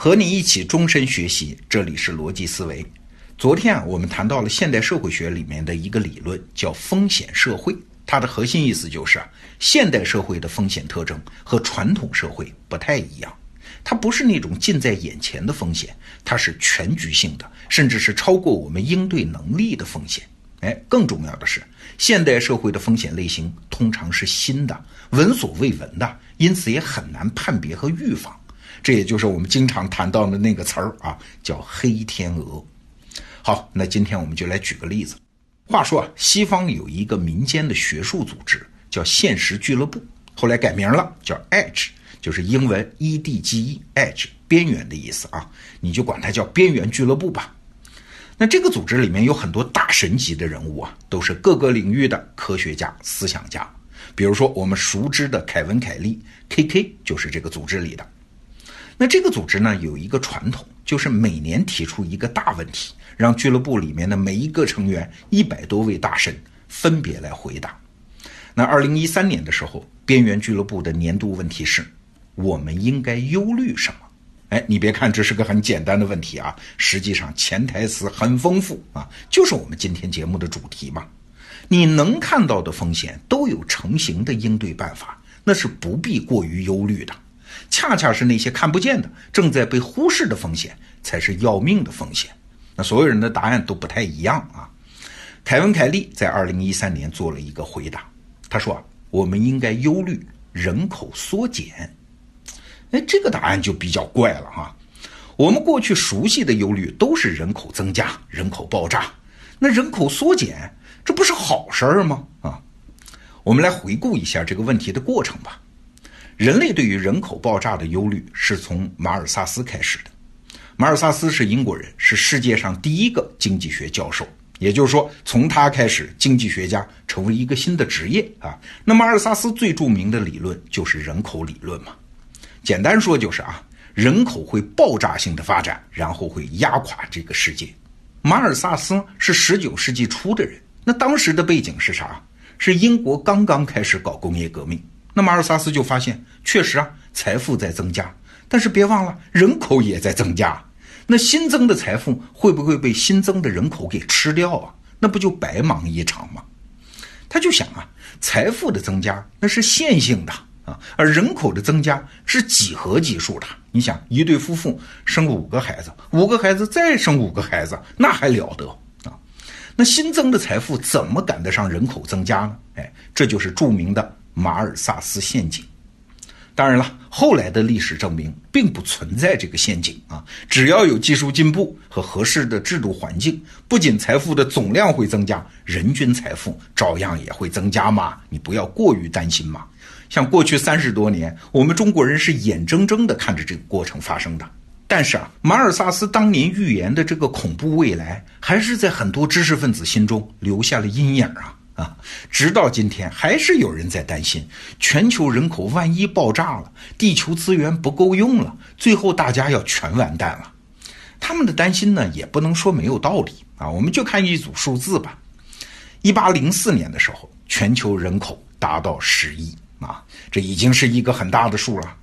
和你一起终身学习，这里是逻辑思维。昨天啊，我们谈到了现代社会学里面的一个理论，叫风险社会。它的核心意思就是，现代社会的风险特征和传统社会不太一样。它不是那种近在眼前的风险，它是全局性的，甚至是超过我们应对能力的风险。哎，更重要的是，现代社会的风险类型通常是新的、闻所未闻的，因此也很难判别和预防。这也就是我们经常谈到的那个词儿啊，叫黑天鹅。好，那今天我们就来举个例子。话说啊，西方有一个民间的学术组织叫现实俱乐部，后来改名了，叫 Edge，就是英文 E D G E，Edge 边缘的意思啊，你就管它叫边缘俱乐部吧。那这个组织里面有很多大神级的人物啊，都是各个领域的科学家、思想家。比如说我们熟知的凯文·凯利 K K，就是这个组织里的。那这个组织呢，有一个传统，就是每年提出一个大问题，让俱乐部里面的每一个成员一百多位大神分别来回答。那二零一三年的时候，边缘俱乐部的年度问题是：我们应该忧虑什么？哎，你别看这是个很简单的问题啊，实际上潜台词很丰富啊，就是我们今天节目的主题嘛。你能看到的风险都有成型的应对办法，那是不必过于忧虑的。恰恰是那些看不见的、正在被忽视的风险，才是要命的风险。那所有人的答案都不太一样啊。凯文·凯利在二零一三年做了一个回答，他说啊，我们应该忧虑人口缩减。哎，这个答案就比较怪了哈。我们过去熟悉的忧虑都是人口增加、人口爆炸，那人口缩减，这不是好事儿吗？啊，我们来回顾一下这个问题的过程吧。人类对于人口爆炸的忧虑是从马尔萨斯开始的。马尔萨斯是英国人，是世界上第一个经济学教授。也就是说，从他开始，经济学家成为一个新的职业啊。那马尔萨斯最著名的理论就是人口理论嘛。简单说就是啊，人口会爆炸性的发展，然后会压垮这个世界。马尔萨斯是十九世纪初的人，那当时的背景是啥？是英国刚刚开始搞工业革命。那马尔萨斯就发现，确实啊，财富在增加，但是别忘了，人口也在增加。那新增的财富会不会被新增的人口给吃掉啊？那不就白忙一场吗？他就想啊，财富的增加那是线性的啊，而人口的增加是几何级数的。你想，一对夫妇生五个孩子，五个孩子再生五个孩子，那还了得啊？那新增的财富怎么赶得上人口增加呢？哎，这就是著名的。马尔萨斯陷阱，当然了，后来的历史证明并不存在这个陷阱啊！只要有技术进步和合适的制度环境，不仅财富的总量会增加，人均财富照样也会增加嘛！你不要过于担心嘛。像过去三十多年，我们中国人是眼睁睁地看着这个过程发生的。但是啊，马尔萨斯当年预言的这个恐怖未来，还是在很多知识分子心中留下了阴影啊。啊，直到今天还是有人在担心，全球人口万一爆炸了，地球资源不够用了，最后大家要全完蛋了。他们的担心呢，也不能说没有道理啊。我们就看一组数字吧。一八零四年的时候，全球人口达到十亿啊，这已经是一个很大的数了。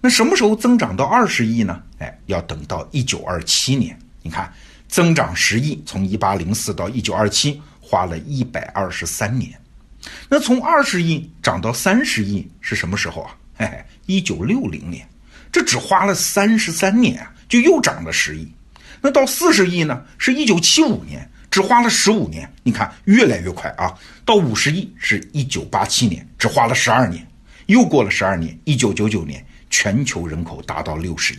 那什么时候增长到二十亿呢？哎，要等到一九二七年。你看，增长十亿，从一八零四到一九二七。花了一百二十三年，那从二十亿涨到三十亿是什么时候啊？嘿嘿，一九六零年，这只花了三十三年啊，就又涨了十亿。那到四十亿呢？是一九七五年，只花了十五年。你看，越来越快啊！到五十亿是一九八七年，只花了十二年。又过了十二年，一九九九年，全球人口达到六十亿。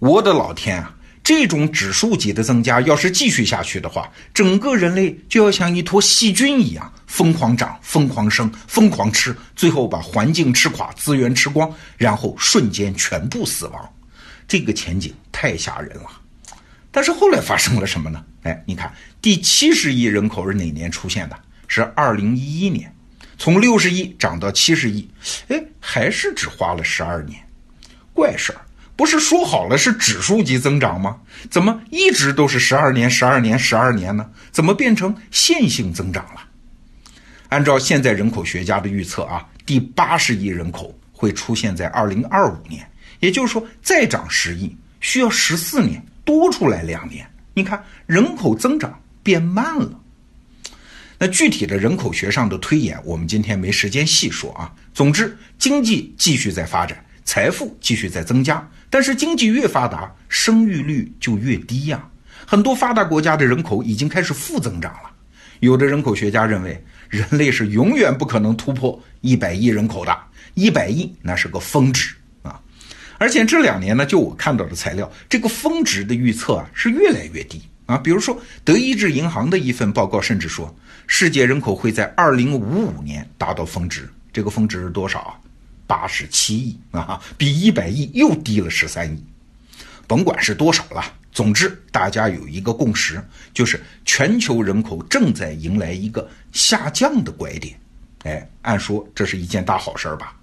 我的老天啊！这种指数级的增加，要是继续下去的话，整个人类就要像一坨细菌一样疯狂长、疯狂生、疯狂吃，最后把环境吃垮、资源吃光，然后瞬间全部死亡。这个前景太吓人了。但是后来发生了什么呢？哎，你看，第七十亿人口是哪年出现的？是二零一一年，从六十亿涨到七十亿，哎，还是只花了十二年。怪事儿。不是说好了是指数级增长吗？怎么一直都是十二年、十二年、十二年呢？怎么变成线性增长了？按照现在人口学家的预测啊，第八十亿人口会出现在二零二五年，也就是说再涨十亿，需要十四年，多出来两年。你看，人口增长变慢了。那具体的人口学上的推演，我们今天没时间细说啊。总之，经济继续在发展，财富继续在增加，但是经济越发达，生育率就越低呀。很多发达国家的人口已经开始负增长了。有的人口学家认为，人类是永远不可能突破一百亿人口的，一百亿那是个峰值啊。而且这两年呢，就我看到的材料，这个峰值的预测啊是越来越低啊。比如说，德意志银行的一份报告甚至说，世界人口会在二零五五年达到峰值。这个峰值是多少啊？八十七亿啊，比一百亿又低了十三亿。甭管是多少了。总之，大家有一个共识，就是全球人口正在迎来一个下降的拐点。哎，按说这是一件大好事儿吧？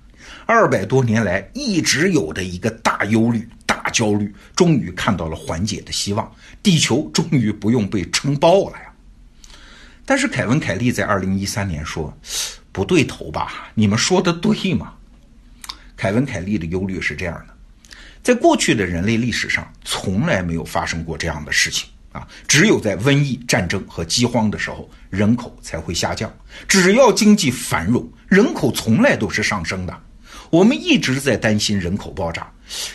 二百多年来一直有的一个大忧虑、大焦虑，终于看到了缓解的希望，地球终于不用被撑爆了呀！但是凯文·凯利在二零一三年说：“不对头吧？你们说的对吗？”凯文·凯利的忧虑是这样的。在过去的人类历史上，从来没有发生过这样的事情啊！只有在瘟疫、战争和饥荒的时候，人口才会下降。只要经济繁荣，人口从来都是上升的。我们一直在担心人口爆炸，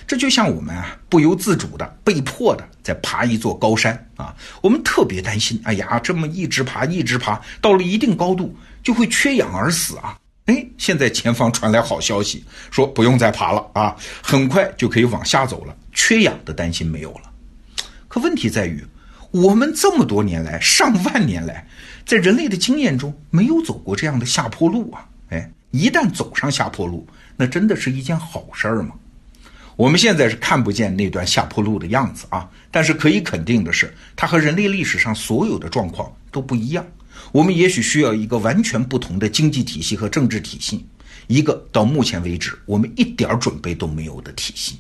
这就像我们啊不由自主的、被迫的在爬一座高山啊，我们特别担心。哎呀，这么一直爬、一直爬，到了一定高度就会缺氧而死啊！哎，现在前方传来好消息，说不用再爬了啊，很快就可以往下走了，缺氧的担心没有了。可问题在于，我们这么多年来、上万年来，在人类的经验中没有走过这样的下坡路啊！哎，一旦走上下坡路，那真的是一件好事儿吗？我们现在是看不见那段下坡路的样子啊，但是可以肯定的是，它和人类历史上所有的状况都不一样。我们也许需要一个完全不同的经济体系和政治体系，一个到目前为止我们一点准备都没有的体系。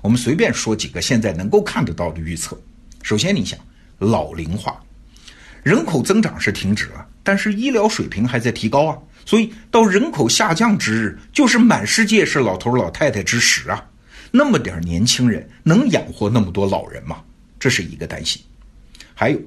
我们随便说几个现在能够看得到的预测。首先，你想老龄化，人口增长是停止了，但是医疗水平还在提高啊，所以到人口下降之日，就是满世界是老头老太太之时啊。那么点年轻人能养活那么多老人吗？这是一个担心。还有。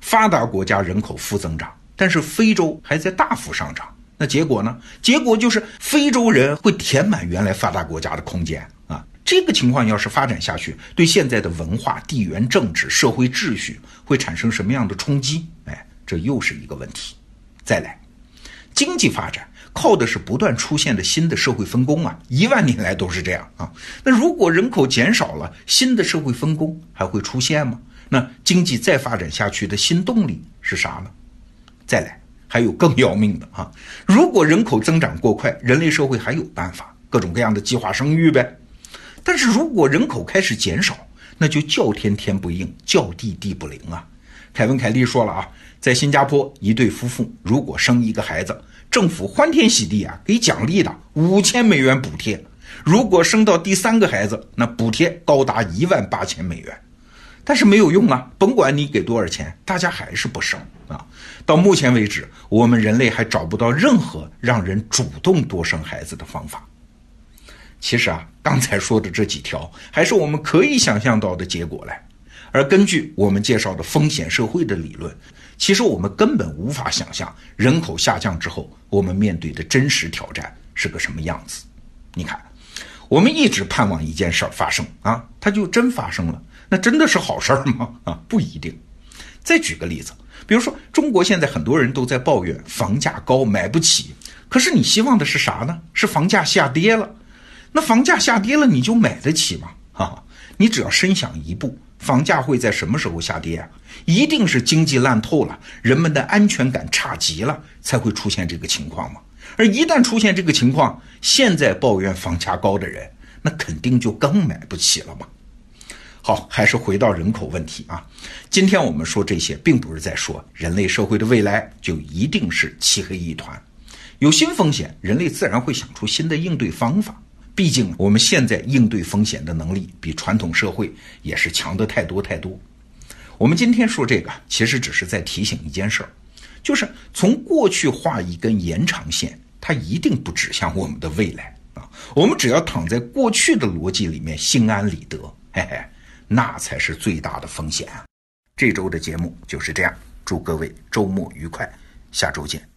发达国家人口负增长，但是非洲还在大幅上涨。那结果呢？结果就是非洲人会填满原来发达国家的空间啊！这个情况要是发展下去，对现在的文化、地缘政治、社会秩序会产生什么样的冲击？哎，这又是一个问题。再来，经济发展靠的是不断出现的新的社会分工啊，一万年来都是这样啊。那如果人口减少了，新的社会分工还会出现吗？那经济再发展下去的新动力是啥呢？再来，还有更要命的啊！如果人口增长过快，人类社会还有办法，各种各样的计划生育呗。但是如果人口开始减少，那就叫天天不应，叫地地不灵啊！凯文·凯利说了啊，在新加坡，一对夫妇如果生一个孩子，政府欢天喜地啊，给奖励的五千美元补贴；如果生到第三个孩子，那补贴高达一万八千美元。但是没有用啊！甭管你给多少钱，大家还是不生啊！到目前为止，我们人类还找不到任何让人主动多生孩子的方法。其实啊，刚才说的这几条，还是我们可以想象到的结果来。而根据我们介绍的风险社会的理论，其实我们根本无法想象人口下降之后，我们面对的真实挑战是个什么样子。你看，我们一直盼望一件事儿发生啊，它就真发生了。那真的是好事儿吗？啊，不一定。再举个例子，比如说中国现在很多人都在抱怨房价高买不起，可是你希望的是啥呢？是房价下跌了。那房价下跌了，你就买得起吗？哈，你只要深想一步，房价会在什么时候下跌啊？一定是经济烂透了，人们的安全感差极了，才会出现这个情况嘛。而一旦出现这个情况，现在抱怨房价高的人，那肯定就更买不起了嘛。好，还是回到人口问题啊。今天我们说这些，并不是在说人类社会的未来就一定是漆黑一团。有新风险，人类自然会想出新的应对方法。毕竟我们现在应对风险的能力比传统社会也是强的太多太多。我们今天说这个，其实只是在提醒一件事儿，就是从过去画一根延长线，它一定不指向我们的未来啊。我们只要躺在过去的逻辑里面心安理得，嘿嘿。那才是最大的风险啊！这周的节目就是这样，祝各位周末愉快，下周见。